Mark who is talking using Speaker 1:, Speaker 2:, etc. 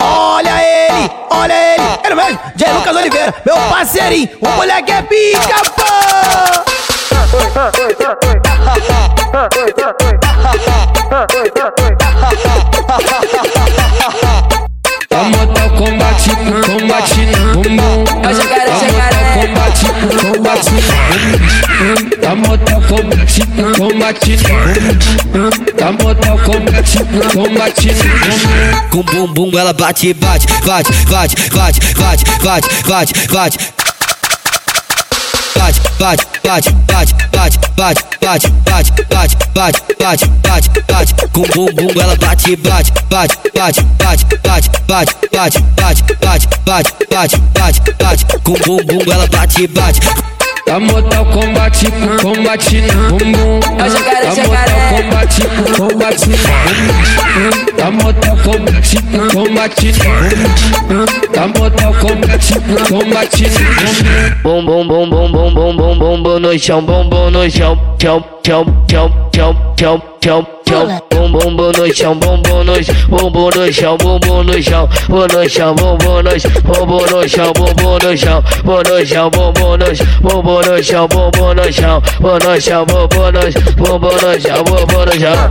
Speaker 1: Olha ele, olha ele, ele mesmo, J. Lucas Oliveira, meu parceirinho, o moleque é pica, pô!
Speaker 2: no bumbum. A moto combate, combate no bumbum. A moto combate, combate.
Speaker 3: Com bumbum ela bate, bate, bate, bate, bate, bate, bate, bate, bate. Bate, bate, bate, bate, bate, bate, bate, bate, bate, bate, bate, bate, bate. Com bumbum ela bate, bate, bate, bate, bate, bate, bate, bate, bate, bate, bate, bate, bate, bate. Com bumbum ela bate, bate.
Speaker 2: A moto combate, combate no bumbum.
Speaker 4: É o jacaré,
Speaker 2: combate, combate bumbum. A moto combate, combate bumbum. A moto combate, combate no bumbum.
Speaker 5: Bum bum bum bum bum bum bum bum bum no chão, bum bum no chão, chão, chão, chão, chão, chão, chão, chão. Bum bum bum no chão, bum bum no chão, bum bum no chão, bum bum no chão, bum no chão, bum bum no chão, bum bum no chão, bum bum no chão, bum no chão, bum bum no chão, bum bum no chão, bum bum no chão, bum no chão, bum bum no chão, bum bum no chão, bum bum no chão.